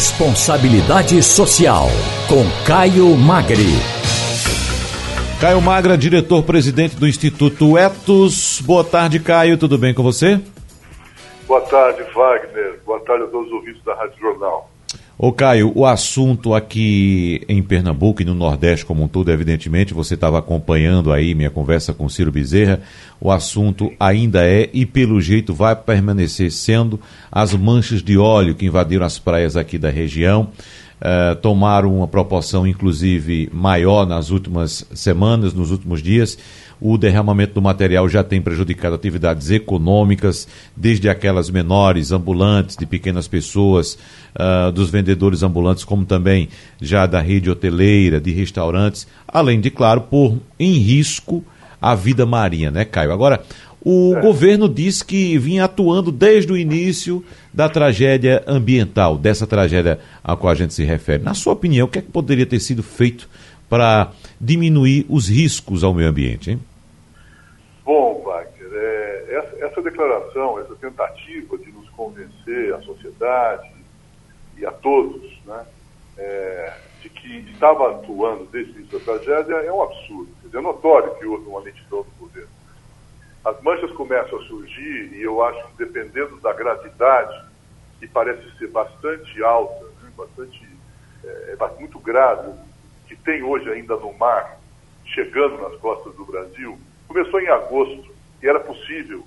Responsabilidade Social, com Caio Magri. Caio Magra, diretor-presidente do Instituto Etos. Boa tarde, Caio, tudo bem com você? Boa tarde, Wagner. Boa tarde a todos os ouvintes da Rádio Jornal. Ô Caio, o assunto aqui em Pernambuco e no Nordeste como um todo, evidentemente, você estava acompanhando aí minha conversa com Ciro Bezerra, o assunto ainda é e pelo jeito vai permanecer sendo as manchas de óleo que invadiram as praias aqui da região. Uh, tomaram uma proporção, inclusive, maior nas últimas semanas, nos últimos dias. O derramamento do material já tem prejudicado atividades econômicas, desde aquelas menores, ambulantes, de pequenas pessoas, uh, dos vendedores ambulantes, como também já da rede hoteleira, de restaurantes, além de, claro, pôr em risco a vida marinha, né, Caio? Agora, o é. governo diz que vinha atuando desde o início da tragédia ambiental, dessa tragédia a qual a gente se refere. Na sua opinião, o que, é que poderia ter sido feito para diminuir os riscos ao meio ambiente? Hein? Bom, Wagner, é, essa, essa tentativa de nos convencer, a sociedade e a todos, né, é, de que estava atuando desde o início da tragédia é um absurdo. Dizer, é notório que houve uma lentidão do governo as manchas começam a surgir e eu acho que dependendo da gravidade, que parece ser bastante alta, né, bastante, é, é muito grave, que tem hoje ainda no mar, chegando nas costas do Brasil, começou em agosto e era possível,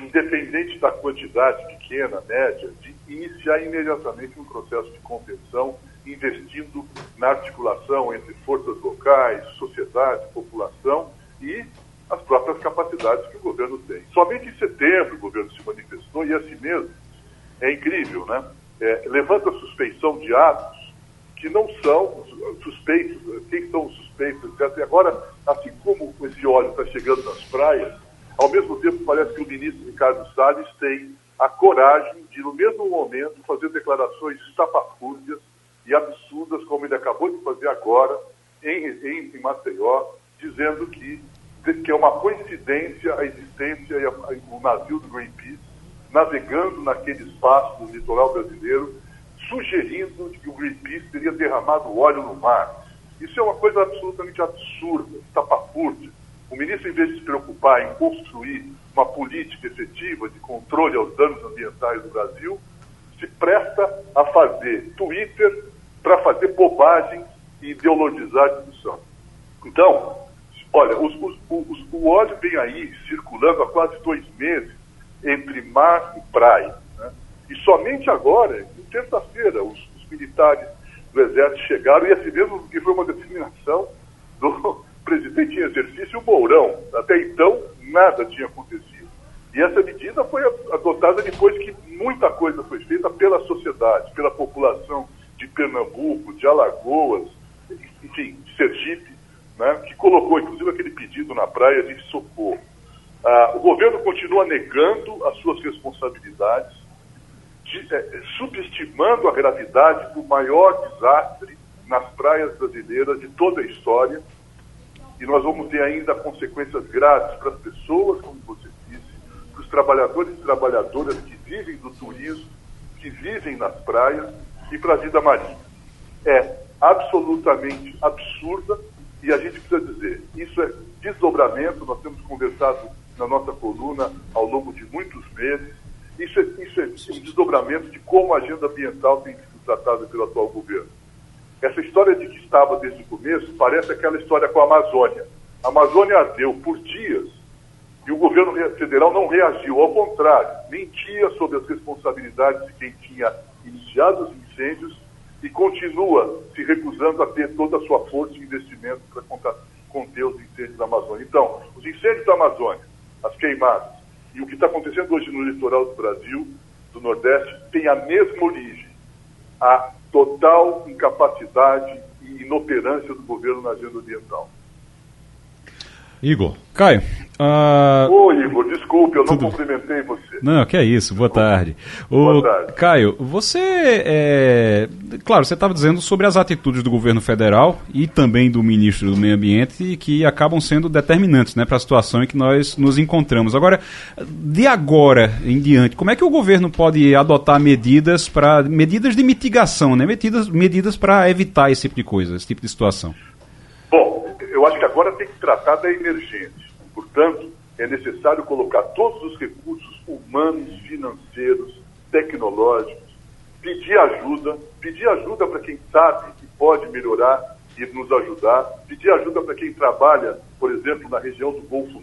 independente da quantidade pequena, média, de iniciar imediatamente um processo de contenção, investindo na articulação entre forças locais, sociedade, população e as próprias capacidades que o governo tem. Somente em setembro o governo se manifestou e assim mesmo é incrível, né? É, levanta suspeição de atos que não são suspeitos, quem são os suspeitos, etc. E agora, assim como esse óleo está chegando nas praias, ao mesmo tempo parece que o ministro Ricardo Salles tem a coragem de, no mesmo momento, fazer declarações estapafúrdias e absurdas, como ele acabou de fazer agora em, em, em Maceió, dizendo que que é uma coincidência a existência e o navio do Greenpeace navegando naquele espaço do litoral brasileiro, sugerindo que o Greenpeace teria derramado óleo no mar. Isso é uma coisa absolutamente absurda, tapafúrdia. O ministro, em vez de se preocupar em construir uma política efetiva de controle aos danos ambientais do Brasil, se presta a fazer Twitter para fazer bobagem e ideologizar a discussão. Então, Olha, os, os, os, o óleo vem aí circulando há quase dois meses entre mar e praia. Né? E somente agora, em terça-feira, os, militares do Exército chegaram, e assim mesmo que foi uma determinação do presidente em exercício Mourão. Até então, nada tinha acontecido. E essa medida foi adotada depois que muita coisa foi feita pela sociedade, pela população de Pernambuco, de Alagoas, enfim, de Sergipe, né, que colocou inclusive aquele pedido na praia de socorro. Ah, o governo continua negando as suas responsabilidades, de, é, subestimando a gravidade do maior desastre nas praias brasileiras de toda a história. E nós vamos ter ainda consequências graves para as pessoas, como você disse, para os trabalhadores e trabalhadoras que vivem do turismo, que vivem nas praias e para a vida marinha. É absolutamente absurda e a gente precisa dizer, isso é desdobramento, nós temos conversado na nossa coluna ao longo de muitos meses, isso é, isso é um desdobramento de como a agenda ambiental tem sido tratada pelo atual governo. Essa história de que estava desde o começo parece aquela história com a Amazônia. A Amazônia ardeu por dias e o governo federal não reagiu, ao contrário, mentia sobre as responsabilidades de quem tinha iniciado os incêndios e continua se recusando a ter toda a sua força e investimento para conter os incêndios da Amazônia. Então, os incêndios da Amazônia, as queimadas e o que está acontecendo hoje no litoral do Brasil, do Nordeste, tem a mesma origem. A total incapacidade e inoperância do governo na agenda ambiental. Igor. Caio. Uh... Ô, Igor, desculpe, eu Tudo... não cumprimentei você. Não, que é isso, boa tarde. Boa tarde. Caio, você é... claro, você estava dizendo sobre as atitudes do governo federal e também do ministro do Meio Ambiente que acabam sendo determinantes né, para a situação em que nós nos encontramos. Agora, de agora em diante, como é que o governo pode adotar medidas para medidas de mitigação, né, medidas, medidas para evitar esse tipo de coisa, esse tipo de situação? Eu acho que agora tem que tratar da emergência. Portanto, é necessário colocar todos os recursos humanos, financeiros, tecnológicos, pedir ajuda, pedir ajuda para quem sabe que pode melhorar e nos ajudar, pedir ajuda para quem trabalha, por exemplo, na região do Golfo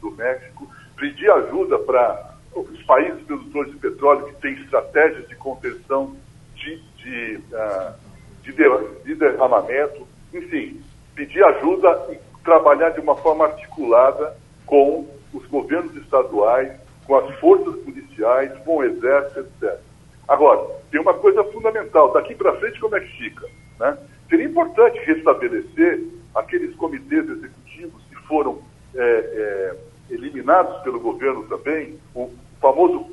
do México, pedir ajuda para os países produtores de petróleo que têm estratégias de contenção de, de, de, de derramamento, enfim, pedir ajuda e trabalhar de uma forma articulada com os governos estaduais, com as forças policiais, com o exército, etc. Agora, tem uma coisa fundamental, daqui para frente como é que fica? Né? Seria importante restabelecer aqueles comitês executivos que foram é, é, eliminados pelo governo também, o famoso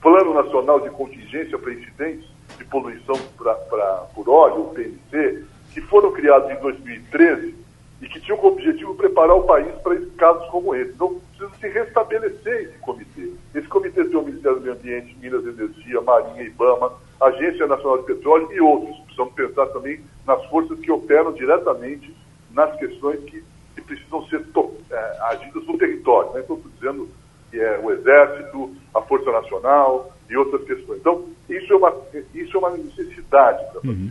Plano Nacional de Contingência para Incidentes de Poluição pra, pra, por Óleo, o PNC, que foram criados em 2013 e que tinham como objetivo preparar o país para casos como esse. Então, precisa se restabelecer esse comitê. Esse comitê tem o Ministério do Meio Ambiente, Minas e Energia, Marinha, IBAMA, Agência Nacional de Petróleo e outros. Precisamos pensar também nas forças que operam diretamente nas questões que, que precisam ser é, agidas no território. Né? Então, estou dizendo que é o Exército, a Força Nacional e outras questões. Então, isso é uma, isso é uma necessidade para uhum.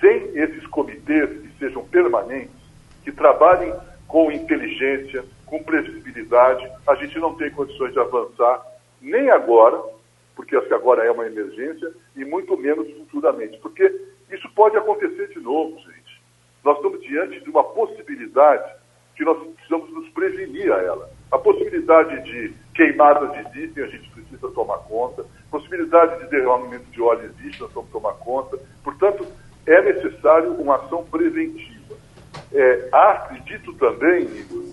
Sem esses comitês que sejam permanentes, que trabalhem com inteligência, com previsibilidade, a gente não tem condições de avançar nem agora, porque acho que agora é uma emergência, e muito menos futuramente, porque isso pode acontecer de novo, gente. Nós estamos diante de uma possibilidade que nós precisamos nos prevenir a ela. A possibilidade de queimadas existem, a gente precisa tomar conta. Possibilidade de derramamento de óleo existe, nós vamos tomar conta. É necessário uma ação preventiva. É, acredito também, Igor,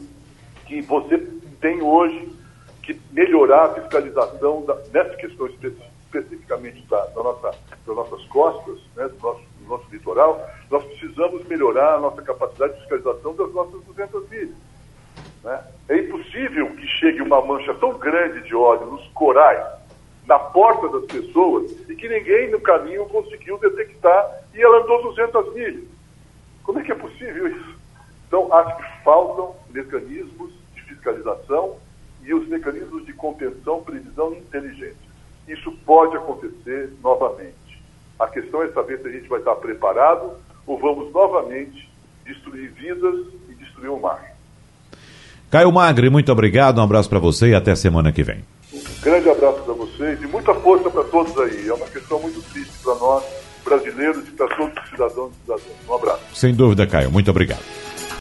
que você tem hoje que melhorar a fiscalização da, nessa questão especificamente da, da nossa, das nossas costas, né, do, nosso, do nosso litoral, nós precisamos melhorar a nossa capacidade de fiscalização das nossas 200 milhas. Né? É impossível que chegue uma mancha tão grande de óleo nos corais, na porta das pessoas, e que ninguém no caminho conseguiu detectar e ela andou 200 milhas. Como é que é possível isso? Então, acho que faltam mecanismos de fiscalização e os mecanismos de contenção, previsão e inteligência. Isso pode acontecer novamente. A questão é saber se a gente vai estar preparado ou vamos novamente destruir vidas e destruir o mar. Caio Magre, muito obrigado, um abraço para você e até semana que vem. Um grande abraço para vocês e muita força para todos aí. É uma questão muito triste para nós, brasileiros e para todos os cidadãos e cidadãs. Um abraço. Sem dúvida, Caio. Muito obrigado.